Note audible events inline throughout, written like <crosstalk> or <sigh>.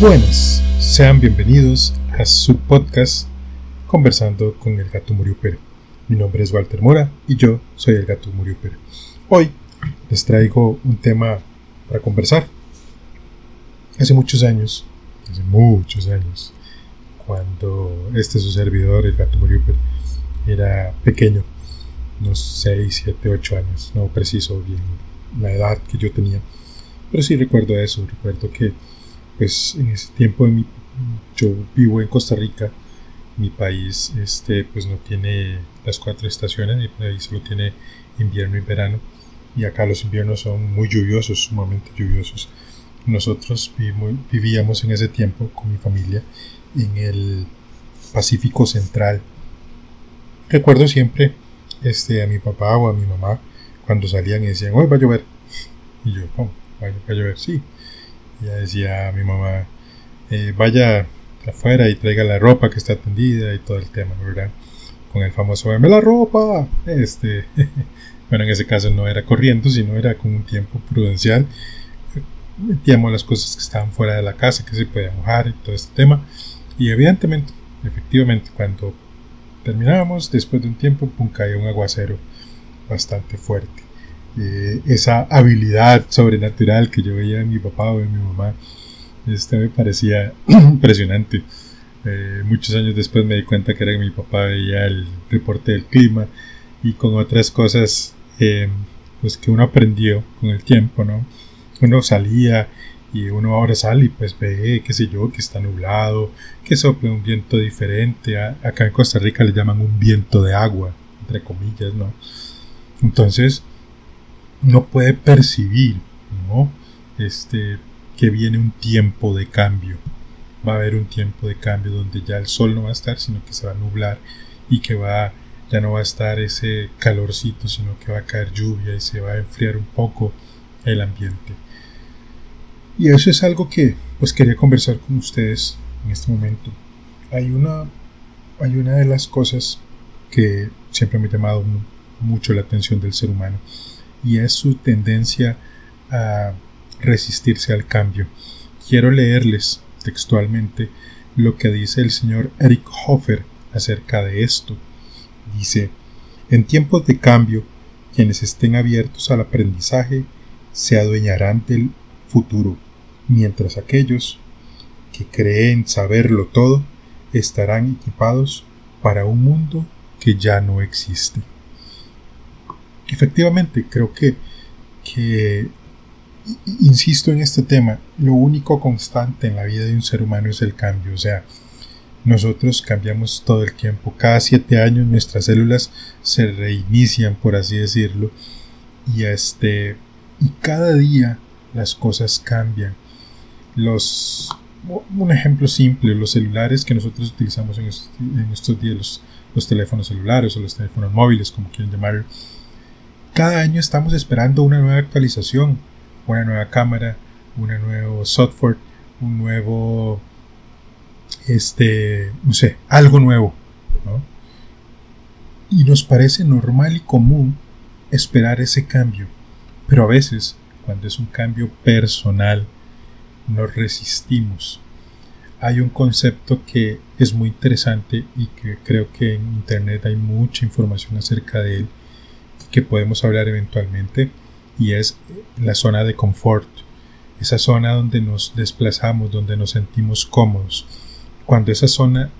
Buenas, sean bienvenidos a su podcast Conversando con el gato Muriupero. Mi nombre es Walter Mora y yo soy el gato Muriupero. Hoy les traigo un tema para conversar. Hace muchos años, hace muchos años, cuando este su servidor, el gato Muriupero, era pequeño, unos 6, 7, 8 años, no preciso bien la edad que yo tenía, pero sí recuerdo eso, recuerdo que pues en ese tiempo yo vivo en Costa Rica, mi país este pues no tiene las cuatro estaciones, mi país solo tiene invierno y verano y acá los inviernos son muy lluviosos, sumamente lluviosos. Nosotros vivíamos en ese tiempo con mi familia en el Pacífico Central. Recuerdo siempre este, a mi papá o a mi mamá cuando salían y decían, hoy va a llover. Y yo, ¿cómo? ¿Va a llover? Sí. Ya decía mi mamá, eh, vaya afuera y traiga la ropa que está tendida y todo el tema, ¿verdad? Con el famoso, ¡Veme la ropa! Este, <laughs> bueno, en ese caso no era corriendo, sino era con un tiempo prudencial. Metíamos las cosas que estaban fuera de la casa, que se podía mojar y todo este tema. Y evidentemente, efectivamente, cuando terminábamos, después de un tiempo, pum, caía un aguacero bastante fuerte. Eh, esa habilidad sobrenatural que yo veía en mi papá o en mi mamá, este me parecía <clears throat> impresionante. Eh, muchos años después me di cuenta que era mi papá veía el reporte del clima y con otras cosas eh, pues que uno aprendió con el tiempo, ¿no? Uno salía y uno ahora sale y pues ve, qué sé yo, que está nublado, que sopla un viento diferente. Acá en Costa Rica le llaman un viento de agua, entre comillas, ¿no? Entonces, no puede percibir, ¿no? Este, que viene un tiempo de cambio. Va a haber un tiempo de cambio donde ya el sol no va a estar, sino que se va a nublar y que va ya no va a estar ese calorcito, sino que va a caer lluvia y se va a enfriar un poco el ambiente. Y eso es algo que pues quería conversar con ustedes en este momento. Hay una hay una de las cosas que siempre me ha llamado mucho la atención del ser humano y es su tendencia a resistirse al cambio. Quiero leerles textualmente lo que dice el señor Eric Hofer acerca de esto. Dice, en tiempos de cambio, quienes estén abiertos al aprendizaje se adueñarán del futuro, mientras aquellos que creen saberlo todo estarán equipados para un mundo que ya no existe efectivamente, creo que, que, insisto en este tema, lo único constante en la vida de un ser humano es el cambio, o sea, nosotros cambiamos todo el tiempo, cada siete años nuestras células se reinician, por así decirlo, y este, y cada día las cosas cambian. Los, un ejemplo simple, los celulares que nosotros utilizamos en estos, días, los, los teléfonos celulares o los teléfonos móviles, como quieren llamarlo, cada año estamos esperando una nueva actualización, una nueva cámara, un nuevo software, un nuevo, este, no sé, algo nuevo. Y nos parece normal y común esperar ese cambio, pero a veces, cuando es un cambio personal, nos resistimos. Hay un concepto que es muy interesante y que creo que en Internet hay mucha información acerca de él que podemos hablar eventualmente y es la zona de confort, esa zona donde nos desplazamos, donde nos sentimos cómodos. Cuando esa zona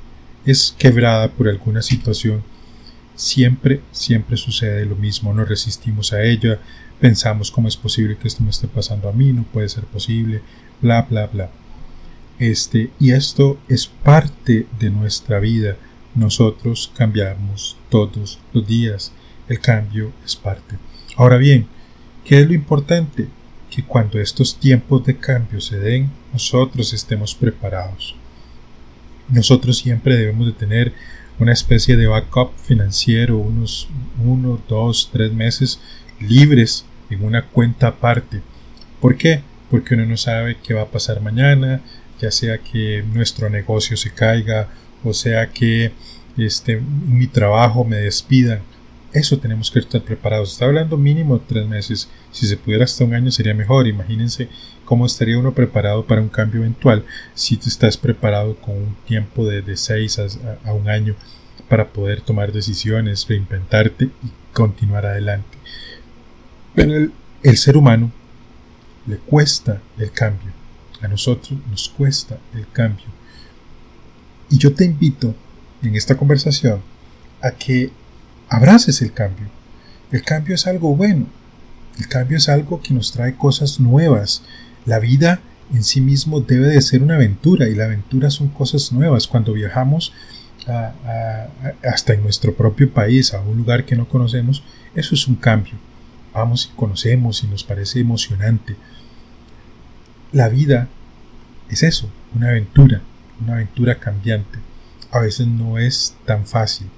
es quebrada por alguna situación, siempre, siempre sucede lo mismo, nos resistimos a ella, pensamos cómo es posible que esto me esté pasando a mí, no puede ser posible, bla, bla, bla. Este, y esto es parte de nuestra vida. Nosotros cambiamos todos los días el cambio es parte. Ahora bien, ¿qué es lo importante? Que cuando estos tiempos de cambio se den, nosotros estemos preparados. Nosotros siempre debemos de tener una especie de backup financiero, unos uno, dos, tres meses libres en una cuenta aparte. ¿Por qué? Porque uno no sabe qué va a pasar mañana, ya sea que nuestro negocio se caiga, o sea que este, mi trabajo me despidan eso tenemos que estar preparados. Está hablando mínimo tres meses. Si se pudiera hasta un año sería mejor. Imagínense cómo estaría uno preparado para un cambio eventual si tú estás preparado con un tiempo de, de seis a, a un año para poder tomar decisiones, reinventarte y continuar adelante. Pero el ser humano le cuesta el cambio. A nosotros nos cuesta el cambio. Y yo te invito en esta conversación a que abraces el cambio. El cambio es algo bueno. El cambio es algo que nos trae cosas nuevas. La vida en sí mismo debe de ser una aventura y la aventura son cosas nuevas. Cuando viajamos hasta en nuestro propio país, a un lugar que no conocemos, eso es un cambio. Vamos y conocemos y nos parece emocionante. La vida es eso, una aventura, una aventura cambiante. A veces no es tan fácil.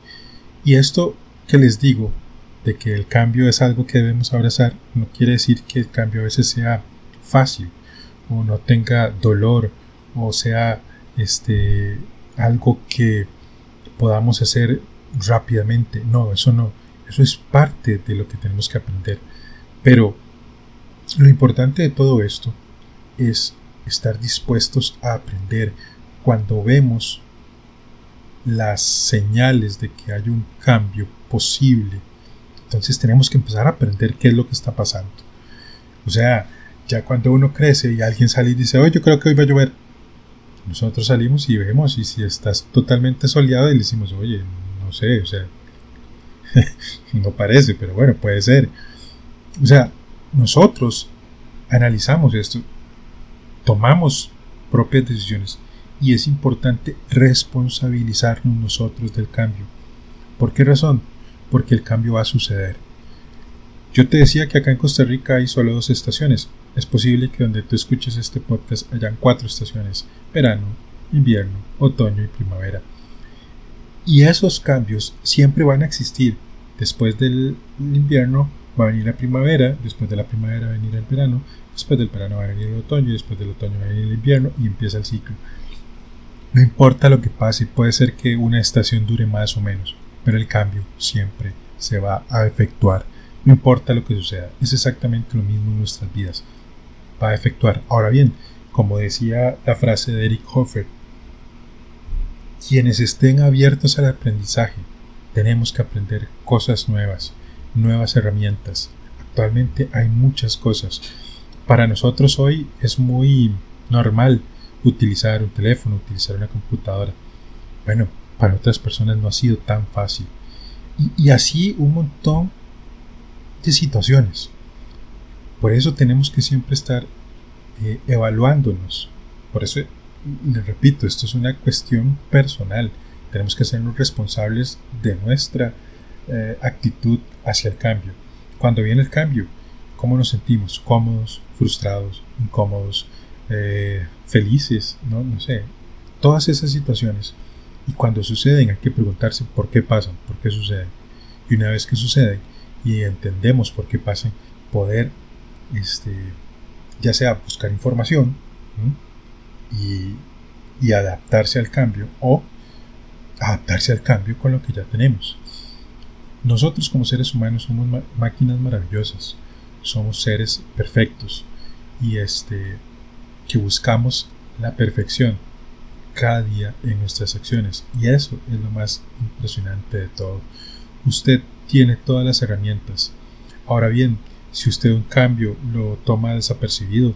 Y esto que les digo, de que el cambio es algo que debemos abrazar, no quiere decir que el cambio a veces sea fácil o no tenga dolor o sea este algo que podamos hacer rápidamente. No, eso no. Eso es parte de lo que tenemos que aprender. Pero lo importante de todo esto es estar dispuestos a aprender cuando vemos las señales de que hay un cambio posible. Entonces tenemos que empezar a aprender qué es lo que está pasando. O sea, ya cuando uno crece y alguien sale y dice, oye, yo creo que hoy va a llover, nosotros salimos y vemos y si estás totalmente soleado y le decimos, oye, no sé, o sea, <laughs> no parece, pero bueno, puede ser. O sea, nosotros analizamos esto, tomamos propias decisiones y es importante responsabilizarnos nosotros del cambio. ¿Por qué razón? Porque el cambio va a suceder. Yo te decía que acá en Costa Rica hay solo dos estaciones. Es posible que donde tú escuches este podcast hayan cuatro estaciones verano, invierno, otoño y primavera. Y esos cambios siempre van a existir. Después del invierno va a venir la primavera, después de la primavera va a venir el verano, después del verano va a venir el otoño, después del otoño va a venir el invierno y empieza el ciclo. No importa lo que pase, puede ser que una estación dure más o menos, pero el cambio siempre se va a efectuar. No importa lo que suceda, es exactamente lo mismo en nuestras vidas. Va a efectuar. Ahora bien, como decía la frase de Eric Hoffer, quienes estén abiertos al aprendizaje, tenemos que aprender cosas nuevas, nuevas herramientas. Actualmente hay muchas cosas. Para nosotros hoy es muy normal utilizar un teléfono, utilizar una computadora. Bueno, para otras personas no ha sido tan fácil. Y, y así un montón de situaciones. Por eso tenemos que siempre estar eh, evaluándonos. Por eso, le repito, esto es una cuestión personal. Tenemos que sernos responsables de nuestra eh, actitud hacia el cambio. Cuando viene el cambio, ¿cómo nos sentimos? ¿Cómodos, frustrados, incómodos, eh, felices? ¿no? no sé. Todas esas situaciones. Y cuando suceden hay que preguntarse por qué pasan, por qué suceden. Y una vez que suceden y entendemos por qué pasan, poder este, ya sea buscar información y, adaptarse al cambio o adaptarse al cambio con lo que ya tenemos. Nosotros como seres humanos somos máquinas maravillosas, somos seres perfectos y este que buscamos la perfección cada día en nuestras acciones y eso es lo más impresionante de todo. Usted tiene todas las herramientas. Ahora bien, si usted un cambio lo toma desapercibido,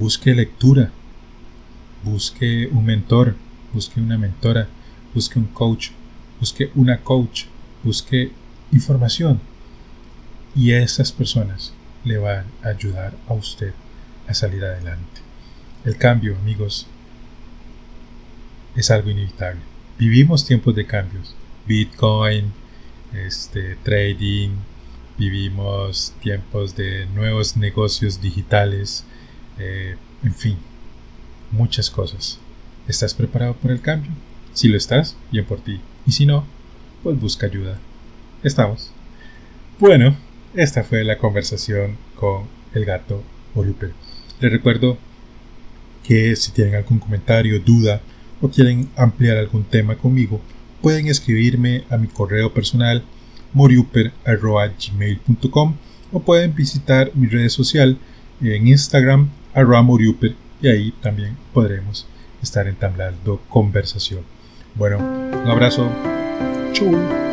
busque lectura, busque un mentor, busque una mentora, busque un coach, busque una coach, busque información. Y esas personas le van a ayudar a usted a salir adelante. El cambio, amigos, es algo inevitable. Vivimos tiempos de cambios. Bitcoin, este, trading, vivimos tiempos de nuevos negocios digitales, eh, en fin, muchas cosas. ¿Estás preparado por el cambio? Si lo estás, bien por ti. Y si no, pues busca ayuda. Estamos. Bueno, esta fue la conversación con el gato Oriuper. Les recuerdo que si tienen algún comentario, duda o quieren ampliar algún tema conmigo, pueden escribirme a mi correo personal moriuper.gmail.com o pueden visitar mi red social en Instagram arroba moriuper y ahí también podremos estar entablando conversación. Bueno, un abrazo. Chau.